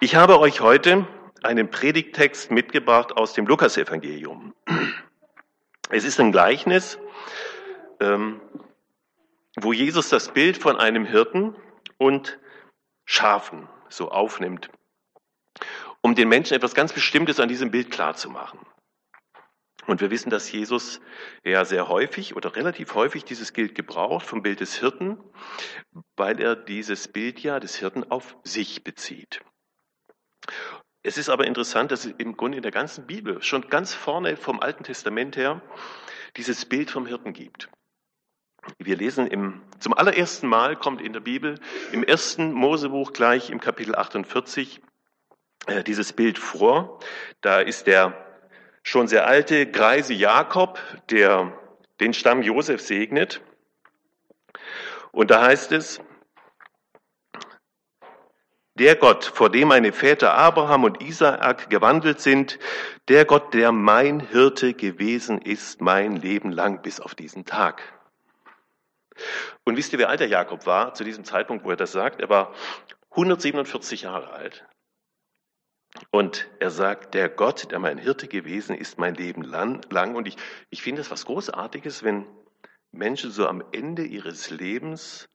Ich habe euch heute einen Predigttext mitgebracht aus dem Lukasevangelium. Es ist ein Gleichnis, ähm, wo Jesus das Bild von einem Hirten und Schafen so aufnimmt, um den Menschen etwas ganz Bestimmtes an diesem Bild klarzumachen. Und wir wissen, dass Jesus ja sehr häufig oder relativ häufig dieses Bild gebraucht vom Bild des Hirten, weil er dieses Bild ja des Hirten auf sich bezieht. Es ist aber interessant, dass es im Grunde in der ganzen Bibel, schon ganz vorne vom Alten Testament her, dieses Bild vom Hirten gibt. Wir lesen im, zum allerersten Mal kommt in der Bibel im ersten Mosebuch gleich im Kapitel 48 äh, dieses Bild vor. Da ist der schon sehr alte Greise Jakob, der den Stamm Josef segnet. Und da heißt es, der Gott, vor dem meine Väter Abraham und Isaak gewandelt sind, der Gott, der mein Hirte gewesen ist, mein Leben lang bis auf diesen Tag. Und wisst ihr, wie alt der Jakob war zu diesem Zeitpunkt, wo er das sagt? Er war 147 Jahre alt. Und er sagt, der Gott, der mein Hirte gewesen ist, mein Leben lang. Und ich, ich finde es was Großartiges, wenn Menschen so am Ende ihres Lebens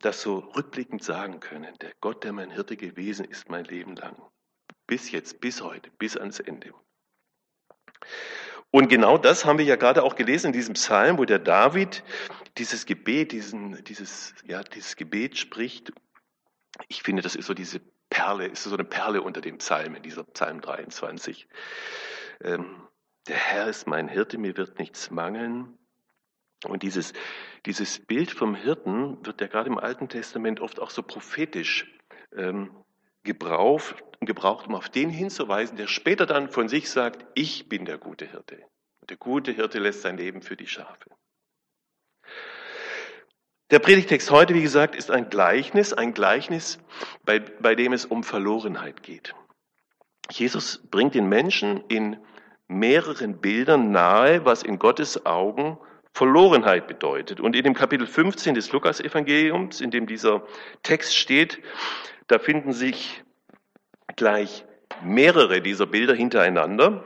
das so rückblickend sagen können. Der Gott, der mein Hirte gewesen ist, mein Leben lang. Bis jetzt, bis heute, bis ans Ende. Und genau das haben wir ja gerade auch gelesen in diesem Psalm, wo der David dieses Gebet, diesen, dieses, ja, dieses Gebet spricht. Ich finde, das ist so diese Perle, ist so eine Perle unter den Psalmen, dieser Psalm 23. Ähm, der Herr ist mein Hirte, mir wird nichts mangeln. Und dieses, dieses Bild vom Hirten wird ja gerade im Alten Testament oft auch so prophetisch ähm, gebraucht, gebraucht, um auf den hinzuweisen, der später dann von sich sagt, ich bin der gute Hirte. Der gute Hirte lässt sein Leben für die Schafe. Der Predigtext heute, wie gesagt, ist ein Gleichnis, ein Gleichnis, bei, bei dem es um Verlorenheit geht. Jesus bringt den Menschen in mehreren Bildern nahe, was in Gottes Augen Verlorenheit bedeutet. Und in dem Kapitel 15 des Lukas-Evangeliums, in dem dieser Text steht, da finden sich gleich mehrere dieser Bilder hintereinander.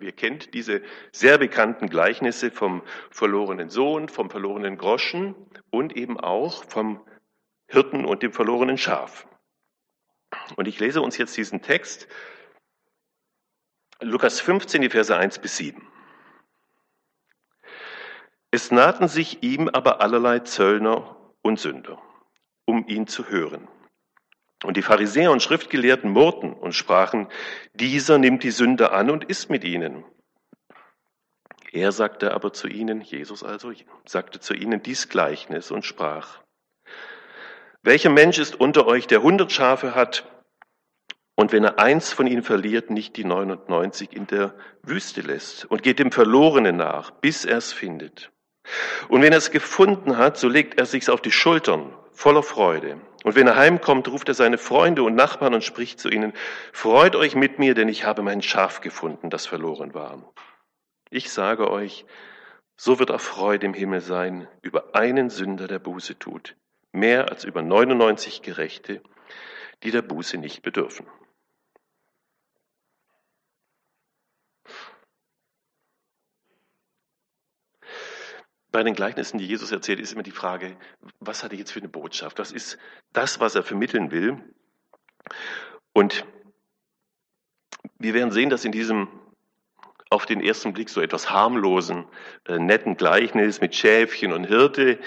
Wir kennen diese sehr bekannten Gleichnisse vom verlorenen Sohn, vom verlorenen Groschen und eben auch vom Hirten und dem verlorenen Schaf. Und ich lese uns jetzt diesen Text, Lukas 15, die Verse 1 bis 7. Es nahten sich ihm aber allerlei Zöllner und Sünder, um ihn zu hören. Und die Pharisäer und Schriftgelehrten murrten und sprachen, dieser nimmt die Sünder an und isst mit ihnen. Er sagte aber zu ihnen, Jesus also, sagte zu ihnen dies Gleichnis und sprach, welcher Mensch ist unter euch, der hundert Schafe hat und wenn er eins von ihnen verliert, nicht die 99 in der Wüste lässt und geht dem Verlorenen nach, bis er es findet? Und wenn er es gefunden hat, so legt er sich's auf die Schultern, voller Freude. Und wenn er heimkommt, ruft er seine Freunde und Nachbarn und spricht zu ihnen, freut euch mit mir, denn ich habe mein Schaf gefunden, das verloren war. Ich sage euch, so wird auch Freude im Himmel sein über einen Sünder, der Buße tut, mehr als über 99 Gerechte, die der Buße nicht bedürfen. Bei den Gleichnissen, die Jesus erzählt, ist immer die Frage, was hat er jetzt für eine Botschaft? Was ist das, was er vermitteln will? Und wir werden sehen, dass in diesem auf den ersten Blick so etwas harmlosen, äh, netten Gleichnis mit Schäfchen und Hirte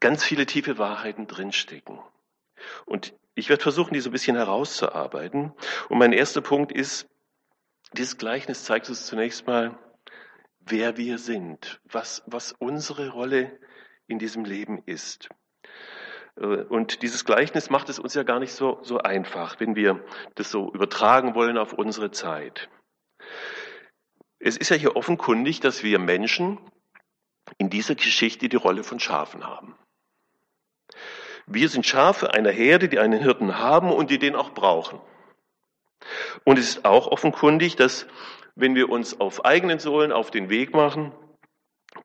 ganz viele tiefe Wahrheiten drinstecken. Und ich werde versuchen, die so ein bisschen herauszuarbeiten. Und mein erster Punkt ist, dieses Gleichnis zeigt uns zunächst mal, wer wir sind, was, was unsere Rolle in diesem Leben ist. Äh, und dieses Gleichnis macht es uns ja gar nicht so, so einfach, wenn wir das so übertragen wollen auf unsere Zeit. Es ist ja hier offenkundig, dass wir Menschen in dieser Geschichte die Rolle von Schafen haben. Wir sind Schafe einer Herde, die einen Hirten haben und die den auch brauchen. Und es ist auch offenkundig, dass wenn wir uns auf eigenen Sohlen auf den Weg machen,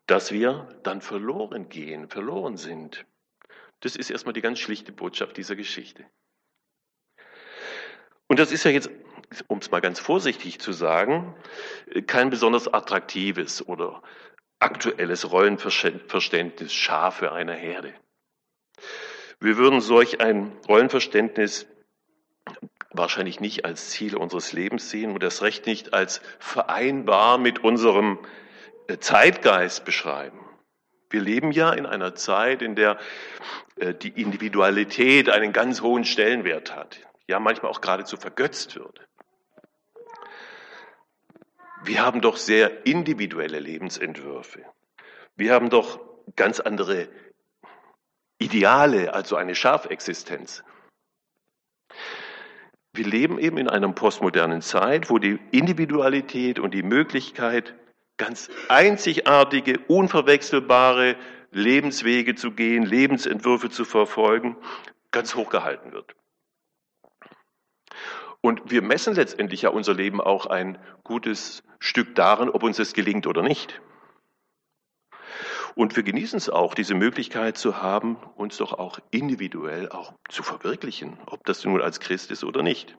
dass wir dann verloren gehen, verloren sind. Das ist erstmal die ganz schlichte Botschaft dieser Geschichte. Und das ist ja jetzt, um es mal ganz vorsichtig zu sagen, kein besonders attraktives oder aktuelles Rollenverständnis Schafe einer Herde. Wir würden solch ein Rollenverständnis wahrscheinlich nicht als Ziel unseres Lebens sehen und das Recht nicht als vereinbar mit unserem äh, Zeitgeist beschreiben. Wir leben ja in einer Zeit, in der äh, die Individualität einen ganz hohen Stellenwert hat, ja manchmal auch geradezu vergötzt wird. Wir haben doch sehr individuelle Lebensentwürfe. Wir haben doch ganz andere Ideale, also eine Schafexistenz. Wir leben eben in einer postmodernen Zeit, wo die Individualität und die Möglichkeit, ganz einzigartige, unverwechselbare Lebenswege zu gehen, Lebensentwürfe zu verfolgen, ganz hoch gehalten wird. Und wir messen letztendlich ja unser Leben auch ein gutes Stück daran, ob uns das gelingt oder nicht. Und wir genießen es auch, diese Möglichkeit zu haben, uns doch auch individuell auch zu verwirklichen, ob das nun als Christ ist oder nicht.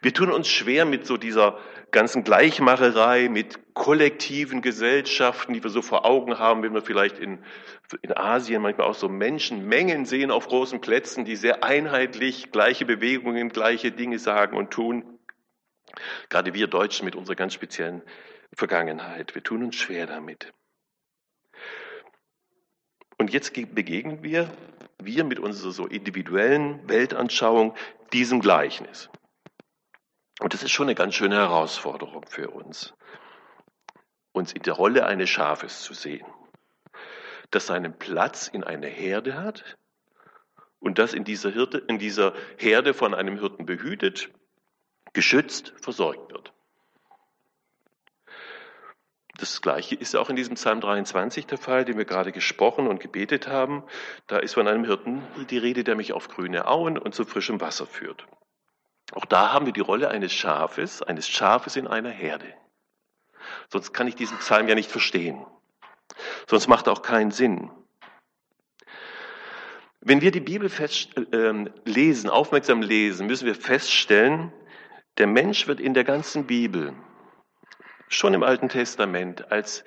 Wir tun uns schwer mit so dieser ganzen Gleichmacherei, mit kollektiven Gesellschaften, die wir so vor Augen haben, wenn wir vielleicht in, in Asien manchmal auch so Menschenmengen sehen auf großen Plätzen, die sehr einheitlich gleiche Bewegungen, gleiche Dinge sagen und tun. Gerade wir Deutschen mit unserer ganz speziellen Vergangenheit, wir tun uns schwer damit. Und jetzt begegnen wir, wir mit unserer so individuellen Weltanschauung, diesem Gleichnis. Und das ist schon eine ganz schöne Herausforderung für uns, uns in der Rolle eines Schafes zu sehen, das seinen Platz in einer Herde hat und das in dieser, Hirte, in dieser Herde von einem Hirten behütet, geschützt, versorgt wird. Das Gleiche ist auch in diesem Psalm 23 der Fall, den wir gerade gesprochen und gebetet haben. Da ist von einem Hirten die Rede, der mich auf grüne Auen und zu frischem Wasser führt. Auch da haben wir die Rolle eines Schafes, eines Schafes in einer Herde. Sonst kann ich diesen Psalm ja nicht verstehen. Sonst macht er auch keinen Sinn. Wenn wir die Bibel äh, lesen, aufmerksam lesen, müssen wir feststellen, der Mensch wird in der ganzen Bibel schon im Alten Testament als,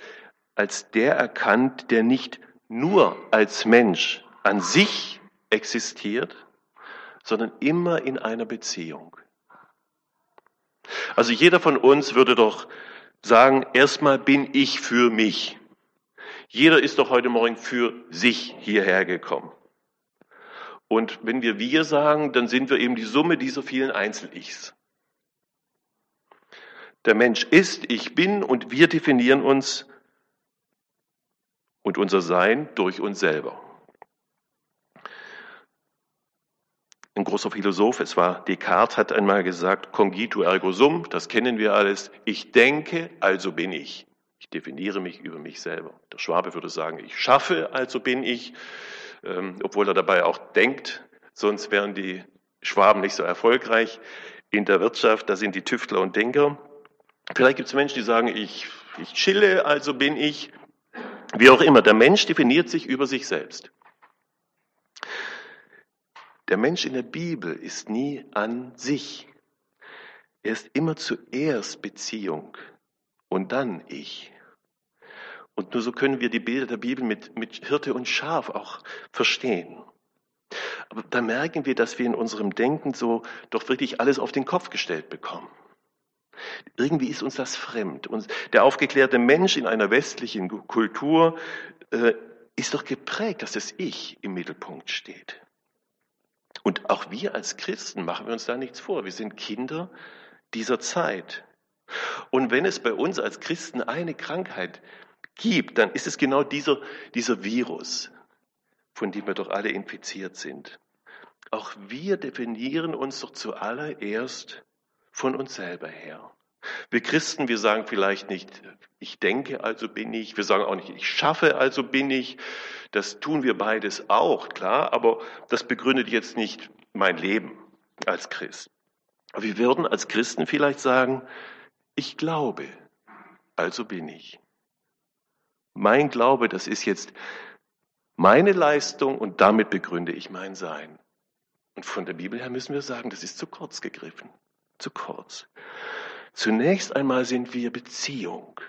als der erkannt, der nicht nur als Mensch an sich existiert, sondern immer in einer Beziehung. Also jeder von uns würde doch sagen, erstmal bin ich für mich. Jeder ist doch heute Morgen für sich hierher gekommen. Und wenn wir wir sagen, dann sind wir eben die Summe dieser vielen Einzel-Ichs. Der Mensch ist, ich bin und wir definieren uns und unser Sein durch uns selber. Ein großer Philosoph, es war Descartes, hat einmal gesagt, cogito ergo sum, das kennen wir alles. Ich denke, also bin ich. Ich definiere mich über mich selber. Der Schwabe würde sagen, ich schaffe, also bin ich, ähm, obwohl er dabei auch denkt, sonst wären die Schwaben nicht so erfolgreich in der Wirtschaft. Da sind die Tüftler und Denker. Vielleicht gibt es Menschen, die sagen, ich, ich chille, also bin ich. Wie auch immer, der Mensch definiert sich über sich selbst. Der Mensch in der Bibel ist nie an sich. Er ist immer zuerst Beziehung und dann ich. Und nur so können wir die Bilder der Bibel mit, mit Hirte und Schaf auch verstehen. Aber da merken wir, dass wir in unserem Denken so doch wirklich alles auf den Kopf gestellt bekommen. Irgendwie ist uns das fremd. Und der aufgeklärte Mensch in einer westlichen Kultur äh, ist doch geprägt, dass das Ich im Mittelpunkt steht. Und auch wir als Christen machen wir uns da nichts vor. Wir sind Kinder dieser Zeit. Und wenn es bei uns als Christen eine Krankheit gibt, dann ist es genau dieser, dieser Virus, von dem wir doch alle infiziert sind. Auch wir definieren uns doch zuallererst von uns selber her. Wir Christen, wir sagen vielleicht nicht, ich denke, also bin ich. Wir sagen auch nicht, ich schaffe, also bin ich. Das tun wir beides auch, klar, aber das begründet jetzt nicht mein Leben als Christ. Wir würden als Christen vielleicht sagen, ich glaube, also bin ich. Mein Glaube, das ist jetzt meine Leistung und damit begründe ich mein Sein. Und von der Bibel her müssen wir sagen, das ist zu kurz gegriffen. Zu kurz. Zunächst einmal sind wir Beziehung.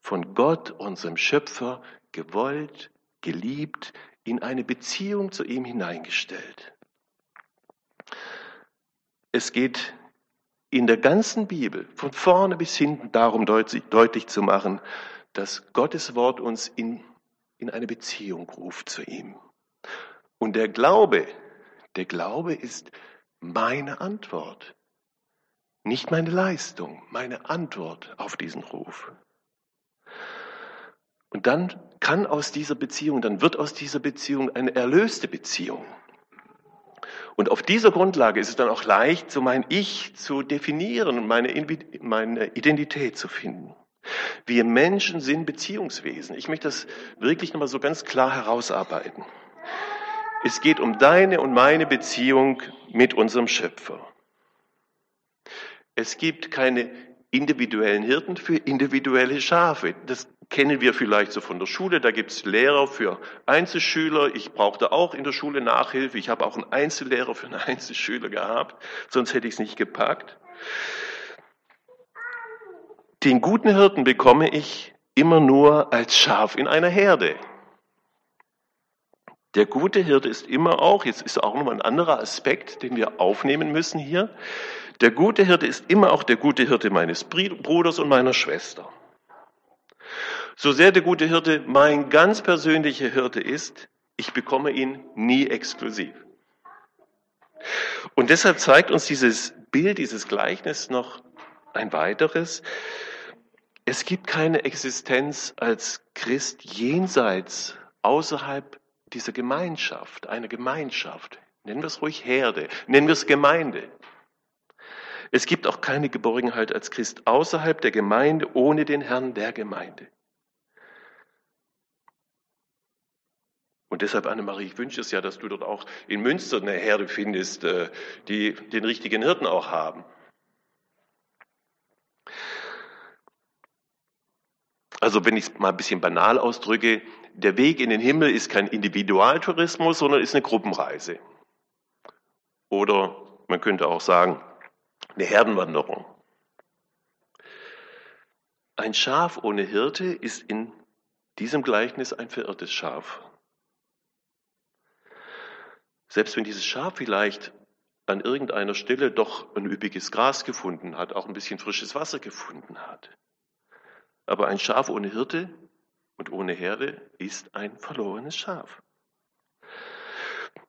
Von Gott, unserem Schöpfer, gewollt, geliebt, in eine Beziehung zu ihm hineingestellt. Es geht in der ganzen Bibel von vorne bis hinten darum deutlich, deutlich zu machen, dass Gottes Wort uns in, in eine Beziehung ruft zu ihm. Und der Glaube, der Glaube ist meine Antwort, nicht meine Leistung, meine Antwort auf diesen Ruf. Und dann kann aus dieser Beziehung, dann wird aus dieser Beziehung eine erlöste Beziehung. Und auf dieser Grundlage ist es dann auch leicht, so mein Ich zu definieren und meine, meine Identität zu finden. Wir Menschen sind Beziehungswesen. Ich möchte das wirklich nochmal so ganz klar herausarbeiten. Es geht um deine und meine Beziehung mit unserem Schöpfer. Es gibt keine individuellen Hirten für individuelle Schafe. Das kennen wir vielleicht so von der Schule. Da gibt es Lehrer für Einzelschüler. Ich brauchte auch in der Schule Nachhilfe. Ich habe auch einen Einzellehrer für einen Einzelschüler gehabt, sonst hätte ich es nicht gepackt. Den guten Hirten bekomme ich immer nur als Schaf in einer Herde. Der gute Hirte ist immer auch, jetzt ist auch nochmal ein anderer Aspekt, den wir aufnehmen müssen hier. Der gute Hirte ist immer auch der gute Hirte meines Bruders und meiner Schwester. So sehr der gute Hirte mein ganz persönlicher Hirte ist, ich bekomme ihn nie exklusiv. Und deshalb zeigt uns dieses Bild, dieses Gleichnis noch ein weiteres. Es gibt keine Existenz als Christ jenseits, außerhalb dieser Gemeinschaft, einer Gemeinschaft. Nennen wir es ruhig Herde, nennen wir es Gemeinde. Es gibt auch keine Geborgenheit als Christ außerhalb der Gemeinde ohne den Herrn der Gemeinde. Und deshalb, Annemarie, ich wünsche es ja, dass du dort auch in Münster eine Herde findest, äh, die den richtigen Hirten auch haben. Also wenn ich es mal ein bisschen banal ausdrücke, der Weg in den Himmel ist kein Individualtourismus, sondern ist eine Gruppenreise. Oder man könnte auch sagen, eine Herdenwanderung. Ein Schaf ohne Hirte ist in diesem Gleichnis ein verirrtes Schaf. Selbst wenn dieses Schaf vielleicht an irgendeiner Stelle doch ein üppiges Gras gefunden hat, auch ein bisschen frisches Wasser gefunden hat. Aber ein Schaf ohne Hirte und ohne Herde ist ein verlorenes Schaf.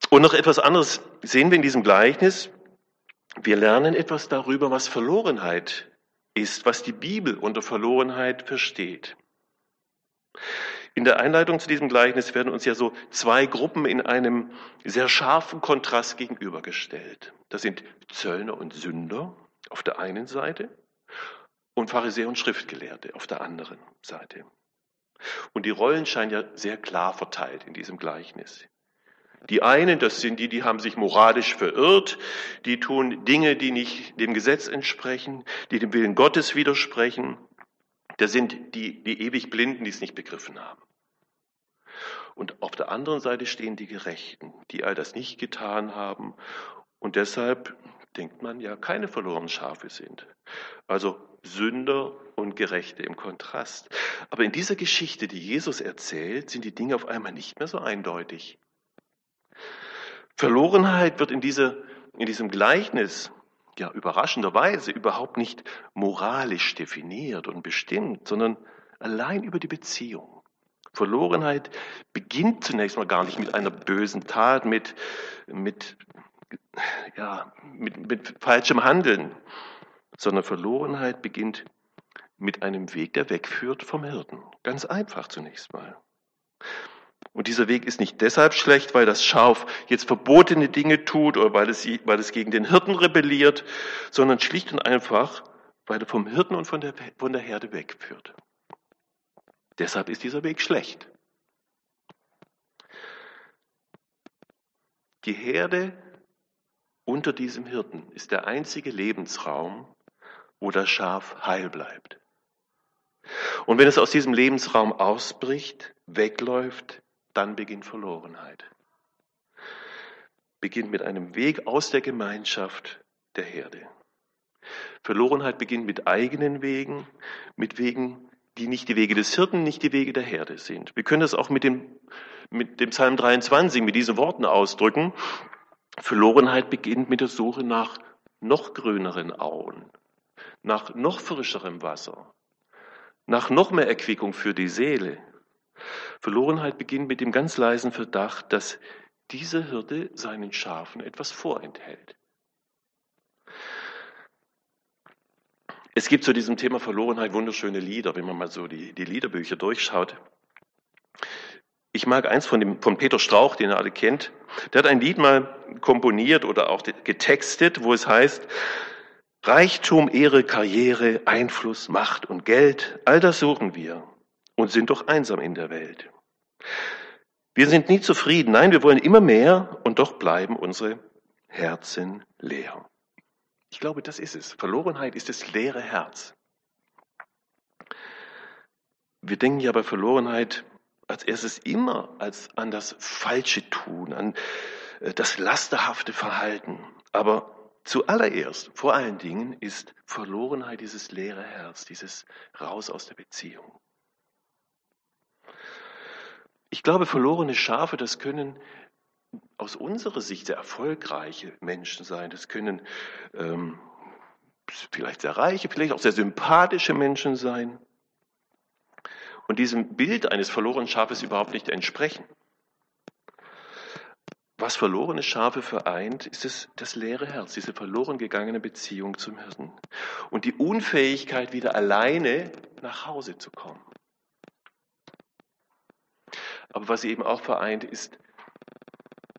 Und noch etwas anderes sehen wir in diesem Gleichnis. Wir lernen etwas darüber, was Verlorenheit ist, was die Bibel unter Verlorenheit versteht. In der Einleitung zu diesem Gleichnis werden uns ja so zwei Gruppen in einem sehr scharfen Kontrast gegenübergestellt. Das sind Zöllner und Sünder auf der einen Seite und Pharisäer und Schriftgelehrte auf der anderen Seite. Und die Rollen scheinen ja sehr klar verteilt in diesem Gleichnis. Die einen, das sind die, die haben sich moralisch verirrt, die tun Dinge, die nicht dem Gesetz entsprechen, die dem Willen Gottes widersprechen. Das sind die, die ewig Blinden, die es nicht begriffen haben. Und auf der anderen Seite stehen die Gerechten, die all das nicht getan haben und deshalb denkt man ja keine verlorenen Schafe sind. Also Sünder und Gerechte im Kontrast. Aber in dieser Geschichte, die Jesus erzählt, sind die Dinge auf einmal nicht mehr so eindeutig. Verlorenheit wird in, diese, in diesem Gleichnis ja überraschenderweise überhaupt nicht moralisch definiert und bestimmt, sondern allein über die Beziehung. Verlorenheit beginnt zunächst mal gar nicht mit einer bösen Tat, mit, mit, ja, mit, mit falschem Handeln, sondern Verlorenheit beginnt mit einem Weg, der wegführt vom Hirten. Ganz einfach zunächst mal. Und dieser Weg ist nicht deshalb schlecht, weil das Schaf jetzt verbotene Dinge tut oder weil es, weil es gegen den Hirten rebelliert, sondern schlicht und einfach, weil er vom Hirten und von der, von der Herde wegführt. Deshalb ist dieser Weg schlecht. Die Herde unter diesem Hirten ist der einzige Lebensraum, wo das Schaf heil bleibt. Und wenn es aus diesem Lebensraum ausbricht, wegläuft, dann beginnt Verlorenheit. Beginnt mit einem Weg aus der Gemeinschaft der Herde. Verlorenheit beginnt mit eigenen Wegen, mit Wegen, die nicht die Wege des Hirten, nicht die Wege der Herde sind. Wir können das auch mit dem, mit dem Psalm 23, mit diesen Worten ausdrücken. Verlorenheit beginnt mit der Suche nach noch grüneren Auen, nach noch frischerem Wasser, nach noch mehr Erquickung für die Seele. Verlorenheit beginnt mit dem ganz leisen Verdacht, dass dieser Hirte seinen Schafen etwas vorenthält. Es gibt zu diesem Thema Verlorenheit wunderschöne Lieder, wenn man mal so die, die Liederbücher durchschaut. Ich mag eins von, dem, von Peter Strauch, den ihr alle kennt. Der hat ein Lied mal komponiert oder auch getextet, wo es heißt, Reichtum, Ehre, Karriere, Einfluss, Macht und Geld, all das suchen wir und sind doch einsam in der Welt. Wir sind nie zufrieden, nein, wir wollen immer mehr und doch bleiben unsere Herzen leer. Ich glaube, das ist es. Verlorenheit ist das leere Herz. Wir denken ja bei Verlorenheit als erstes immer als an das falsche Tun, an äh, das lasterhafte Verhalten. Aber zuallererst, vor allen Dingen, ist Verlorenheit dieses leere Herz, dieses Raus aus der Beziehung. Ich glaube, verlorene Schafe, das können aus unserer Sicht sehr erfolgreiche Menschen sein. Das können ähm, vielleicht sehr reiche, vielleicht auch sehr sympathische Menschen sein. Und diesem Bild eines verlorenen Schafes überhaupt nicht entsprechen. Was verlorene Schafe vereint, ist es das leere Herz, diese verloren gegangene Beziehung zum Hirten und die Unfähigkeit, wieder alleine nach Hause zu kommen. Aber was sie eben auch vereint, ist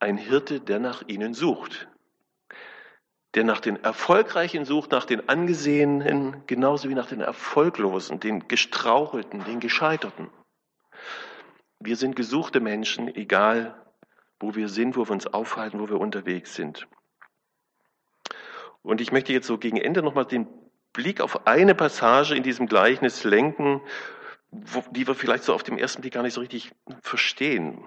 ein Hirte, der nach ihnen sucht. Der nach den Erfolgreichen sucht, nach den Angesehenen, genauso wie nach den Erfolglosen, den Gestrauchelten, den Gescheiterten. Wir sind gesuchte Menschen, egal wo wir sind, wo wir uns aufhalten, wo wir unterwegs sind. Und ich möchte jetzt so gegen Ende nochmal den Blick auf eine Passage in diesem Gleichnis lenken, die wir vielleicht so auf dem ersten Blick gar nicht so richtig verstehen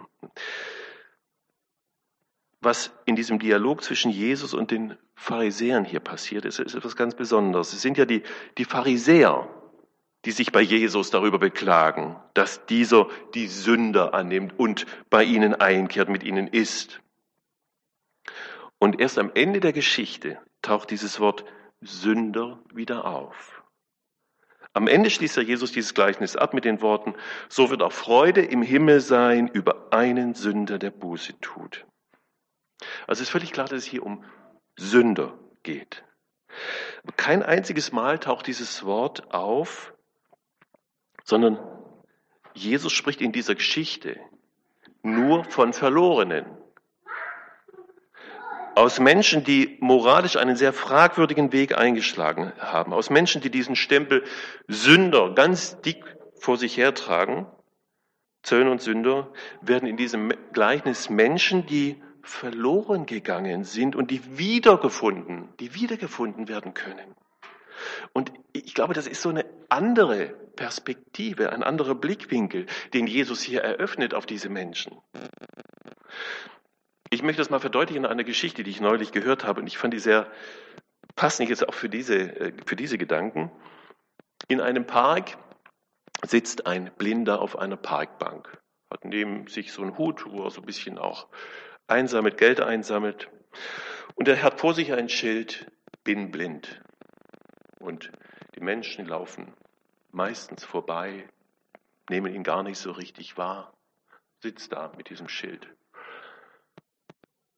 was in diesem Dialog zwischen Jesus und den Pharisäern hier passiert ist, ist etwas ganz Besonderes. Es sind ja die, die Pharisäer, die sich bei Jesus darüber beklagen, dass dieser die Sünder annimmt und bei ihnen einkehrt, mit ihnen isst. Und erst am Ende der Geschichte taucht dieses Wort Sünder wieder auf. Am Ende schließt ja Jesus dieses Gleichnis ab mit den Worten, so wird auch Freude im Himmel sein über einen Sünder, der Buße tut. Also es ist völlig klar, dass es hier um Sünder geht. Kein einziges Mal taucht dieses Wort auf, sondern Jesus spricht in dieser Geschichte nur von Verlorenen. Aus Menschen, die moralisch einen sehr fragwürdigen Weg eingeschlagen haben. Aus Menschen, die diesen Stempel Sünder ganz dick vor sich hertragen. Zöllner und Sünder werden in diesem Gleichnis Menschen, die verloren gegangen sind und die wiedergefunden, die wiedergefunden werden können. Und ich glaube, das ist so eine andere Perspektive, ein anderer Blickwinkel, den Jesus hier eröffnet auf diese Menschen. Ich möchte das mal verdeutlichen an einer Geschichte, die ich neulich gehört habe und ich fand die sehr passend jetzt auch für diese, äh, für diese Gedanken. In einem Park sitzt ein Blinder auf einer Parkbank, hat neben sich so einen Hut, wo er so ein bisschen auch einsammelt, Geld einsammelt. Und er hat vor sich ein Schild, bin blind. Und die Menschen laufen meistens vorbei, nehmen ihn gar nicht so richtig wahr, sitzt da mit diesem Schild.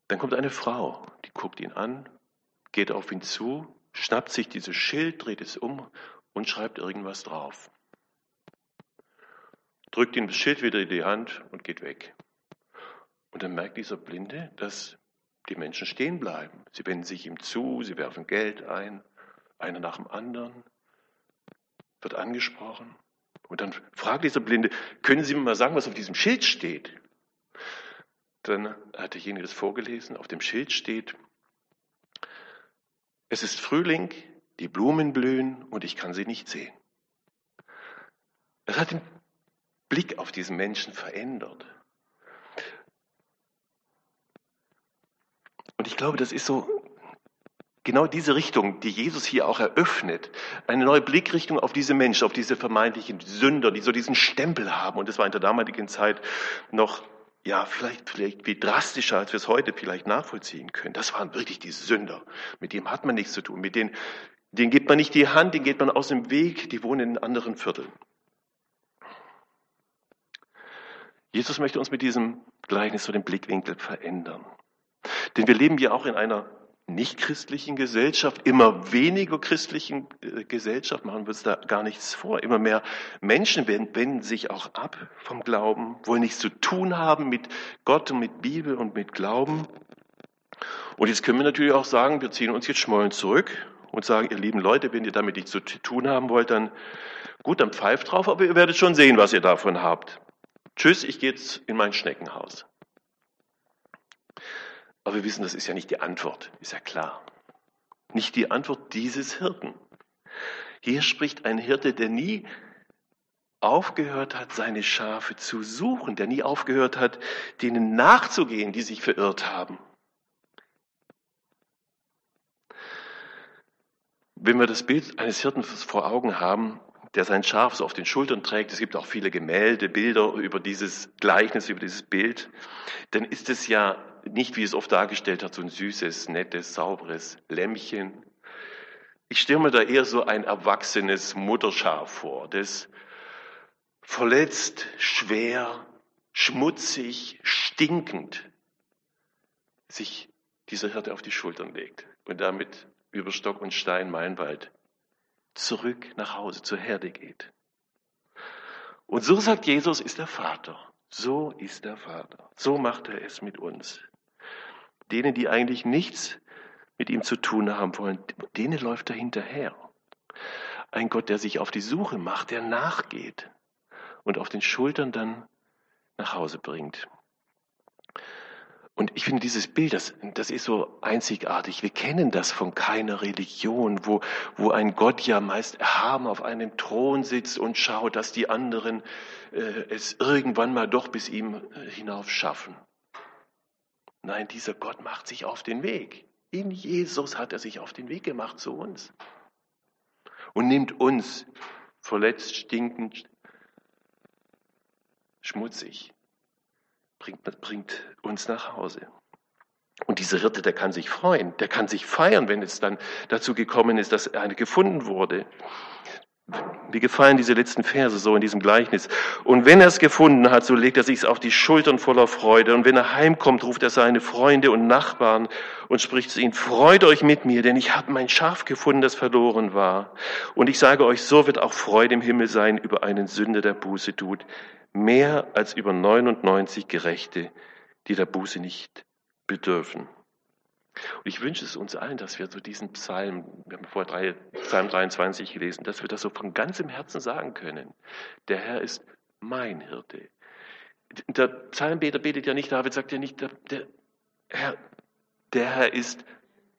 Dann kommt eine Frau, die guckt ihn an, geht auf ihn zu, schnappt sich dieses Schild, dreht es um und schreibt irgendwas drauf. Drückt ihm das Schild wieder in die Hand und geht weg. Und dann merkt dieser Blinde, dass die Menschen stehen bleiben. Sie wenden sich ihm zu, sie werfen Geld ein, einer nach dem anderen, wird angesprochen. Und dann fragt dieser Blinde, können Sie mir mal sagen, was auf diesem Schild steht? Dann hat derjenige das vorgelesen, auf dem Schild steht, es ist Frühling, die Blumen blühen und ich kann sie nicht sehen. Es hat den Blick auf diesen Menschen verändert. Und ich glaube, das ist so genau diese Richtung, die Jesus hier auch eröffnet. Eine neue Blickrichtung auf diese Menschen, auf diese vermeintlichen Sünder, die so diesen Stempel haben. Und das war in der damaligen Zeit noch, ja, vielleicht, vielleicht wie drastischer, als wir es heute vielleicht nachvollziehen können. Das waren wirklich die Sünder. Mit dem hat man nichts zu tun. Mit denen, denen gibt man nicht die Hand, denen geht man aus dem Weg, die wohnen in anderen Vierteln. Jesus möchte uns mit diesem Gleichnis so den Blickwinkel verändern. Denn wir leben ja auch in einer nichtchristlichen Gesellschaft, immer weniger christlichen äh, Gesellschaft, machen wir uns da gar nichts vor. Immer mehr Menschen wenden sich auch ab vom Glauben, wollen nichts zu tun haben mit Gott und mit Bibel und mit Glauben. Und jetzt können wir natürlich auch sagen, wir ziehen uns jetzt schmollen zurück und sagen, ihr lieben Leute, wenn ihr damit nichts zu tun haben wollt, dann gut, dann pfeift drauf, aber ihr werdet schon sehen, was ihr davon habt. Tschüss, ich gehe jetzt in mein Schneckenhaus. Aber wir wissen, das ist ja nicht die Antwort, ist ja klar. Nicht die Antwort dieses Hirten. Hier spricht ein Hirte, der nie aufgehört hat, seine Schafe zu suchen, der nie aufgehört hat, denen nachzugehen, die sich verirrt haben. Wenn wir das Bild eines Hirten vor Augen haben, der sein Schaf so auf den Schultern trägt, es gibt auch viele Gemälde, Bilder über dieses Gleichnis, über dieses Bild, dann ist es ja nicht, wie es oft dargestellt hat, so ein süßes, nettes, sauberes Lämmchen. Ich stelle mir da eher so ein erwachsenes Mutterschaf vor, das verletzt, schwer, schmutzig, stinkend sich dieser Hirte auf die Schultern legt und damit über Stock und Stein Meinwald zurück nach Hause zur Herde geht. Und so sagt Jesus, ist der Vater. So ist der Vater. So macht er es mit uns denen, die eigentlich nichts mit ihm zu tun haben wollen, denen läuft er hinterher. Ein Gott, der sich auf die Suche macht, der nachgeht und auf den Schultern dann nach Hause bringt. Und ich finde dieses Bild, das, das ist so einzigartig. Wir kennen das von keiner Religion, wo, wo ein Gott ja meist erhaben auf einem Thron sitzt und schaut, dass die anderen äh, es irgendwann mal doch bis ihm äh, hinauf schaffen. Nein, dieser Gott macht sich auf den Weg. In Jesus hat er sich auf den Weg gemacht zu uns und nimmt uns verletzt, stinkend, schmutzig, bringt, bringt uns nach Hause. Und dieser Hirte, der kann sich freuen, der kann sich feiern, wenn es dann dazu gekommen ist, dass eine gefunden wurde. Mir gefallen diese letzten Verse so in diesem Gleichnis. Und wenn er es gefunden hat, so legt er sich auf die Schultern voller Freude. Und wenn er heimkommt, ruft er seine Freunde und Nachbarn und spricht zu ihnen, freut euch mit mir, denn ich habe mein Schaf gefunden, das verloren war. Und ich sage euch, so wird auch Freude im Himmel sein über einen Sünder, der Buße tut, mehr als über 99 Gerechte, die der Buße nicht bedürfen. Und ich wünsche es uns allen, dass wir so diesen Psalm, wir haben vorher drei, Psalm 23 gelesen, dass wir das so von ganzem Herzen sagen können. Der Herr ist mein Hirte. Der Psalmbeter betet ja nicht, David sagt ja nicht, der, der, Herr, der Herr ist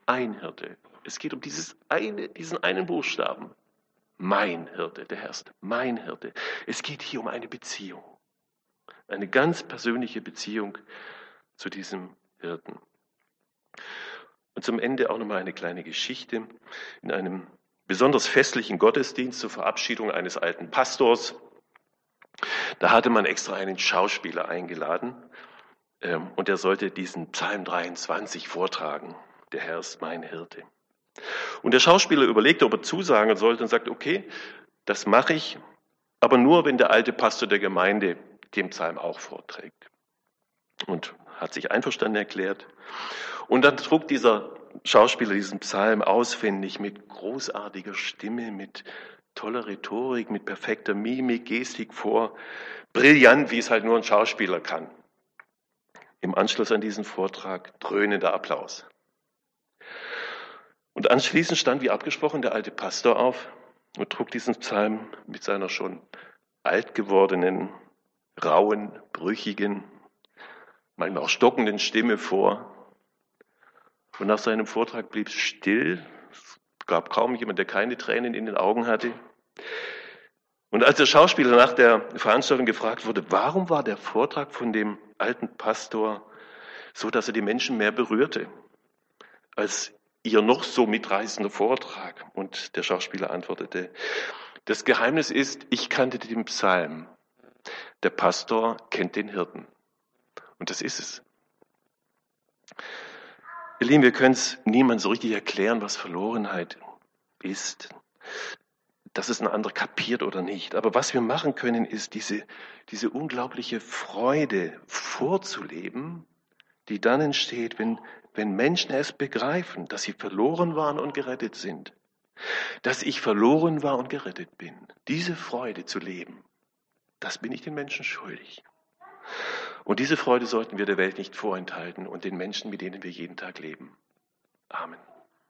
ein Hirte. Es geht um dieses eine, diesen einen Buchstaben. Mein Hirte, der Herr ist mein Hirte. Es geht hier um eine Beziehung. Eine ganz persönliche Beziehung zu diesem Hirten. Und zum Ende auch nochmal eine kleine Geschichte. In einem besonders festlichen Gottesdienst zur Verabschiedung eines alten Pastors, da hatte man extra einen Schauspieler eingeladen ähm, und er sollte diesen Psalm 23 vortragen. Der Herr ist mein Hirte. Und der Schauspieler überlegte, ob er zusagen sollte und sagt, okay, das mache ich, aber nur, wenn der alte Pastor der Gemeinde den Psalm auch vorträgt. Und hat sich einverstanden erklärt. Und dann trug dieser Schauspieler diesen Psalm auswendig mit großartiger Stimme, mit toller Rhetorik, mit perfekter Mimik, Gestik vor. Brillant, wie es halt nur ein Schauspieler kann. Im Anschluss an diesen Vortrag dröhnender Applaus. Und anschließend stand, wie abgesprochen, der alte Pastor auf und trug diesen Psalm mit seiner schon alt gewordenen, rauen, brüchigen, manchmal auch stockenden Stimme vor. Und nach seinem Vortrag blieb es still. Es gab kaum jemand, der keine Tränen in den Augen hatte. Und als der Schauspieler nach der Veranstaltung gefragt wurde, warum war der Vortrag von dem alten Pastor so, dass er die Menschen mehr berührte, als ihr noch so mitreißender Vortrag? Und der Schauspieler antwortete, das Geheimnis ist, ich kannte den Psalm. Der Pastor kennt den Hirten. Und das ist es. Ihr Lieben, wir können es niemand so richtig erklären, was Verlorenheit ist dass es ein anderer kapiert oder nicht. Aber was wir machen können, ist diese, diese unglaubliche Freude vorzuleben, die dann entsteht, wenn, wenn Menschen es begreifen, dass sie verloren waren und gerettet sind. Dass ich verloren war und gerettet bin. Diese Freude zu leben, das bin ich den Menschen schuldig. Und diese Freude sollten wir der Welt nicht vorenthalten und den Menschen, mit denen wir jeden Tag leben. Amen.